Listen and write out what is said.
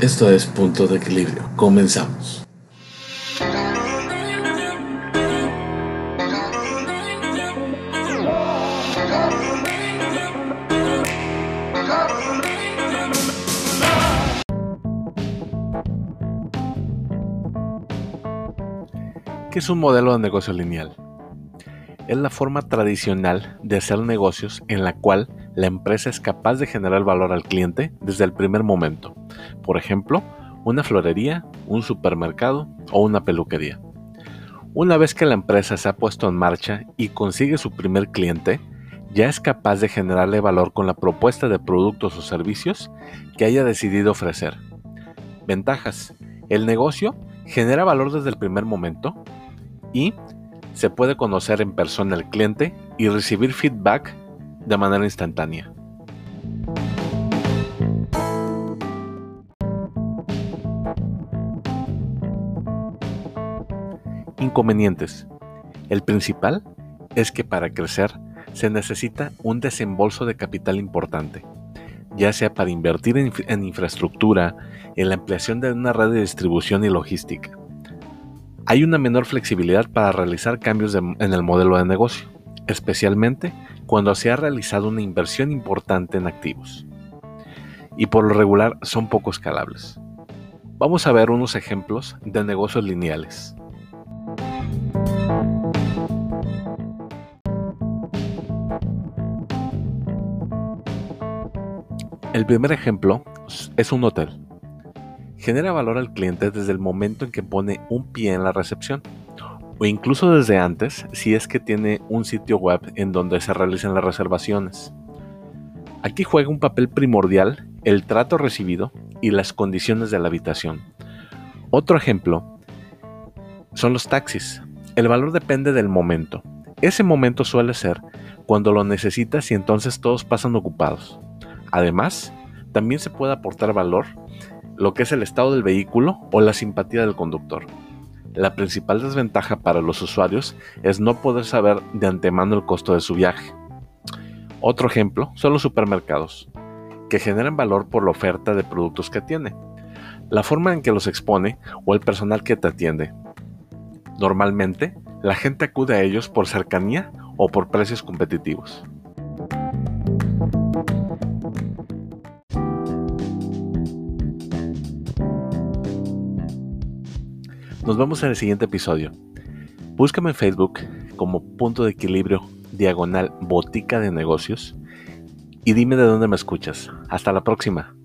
Esto es Punto de Equilibrio. Comenzamos. ¿Qué es un modelo de negocio lineal? Es la forma tradicional de hacer negocios en la cual la empresa es capaz de generar valor al cliente desde el primer momento. Por ejemplo, una florería, un supermercado o una peluquería. Una vez que la empresa se ha puesto en marcha y consigue su primer cliente, ya es capaz de generarle valor con la propuesta de productos o servicios que haya decidido ofrecer. Ventajas. El negocio genera valor desde el primer momento y se puede conocer en persona al cliente y recibir feedback de manera instantánea. Inconvenientes. El principal es que para crecer se necesita un desembolso de capital importante, ya sea para invertir en, infraestructura, en la ampliación de una red de distribución y logística. Hay una menor flexibilidad para realizar cambios en el modelo de negocio, especialmente cuando se ha realizado una inversión importante en activos. Y por lo regular son poco escalables. Vamos a ver unos ejemplos de negocios lineales. El primer ejemplo es un hotel. Genera valor al cliente desde el momento en que pone un pie en la recepción o incluso desde antes si es que tiene un sitio web en donde se realicen las reservaciones. Aquí juega un papel primordial el trato recibido y las condiciones de la habitación. Otro ejemplo son los taxis. El valor depende del momento. Ese momento suele ser cuando lo necesitas y entonces todos pasan ocupados. Además, también se puede aportar valor lo que es el estado del vehículo o la simpatía del conductor. La principal desventaja para los usuarios es no poder saber de antemano el costo de su viaje. Otro ejemplo son los supermercados, que generan valor por la oferta de productos que tiene, la forma en que los expone o el personal que te atiende. Normalmente, la gente acude a ellos por cercanía o por precios competitivos. Nos vemos en el siguiente episodio. Búscame en Facebook como punto de equilibrio diagonal botica de negocios y dime de dónde me escuchas. Hasta la próxima.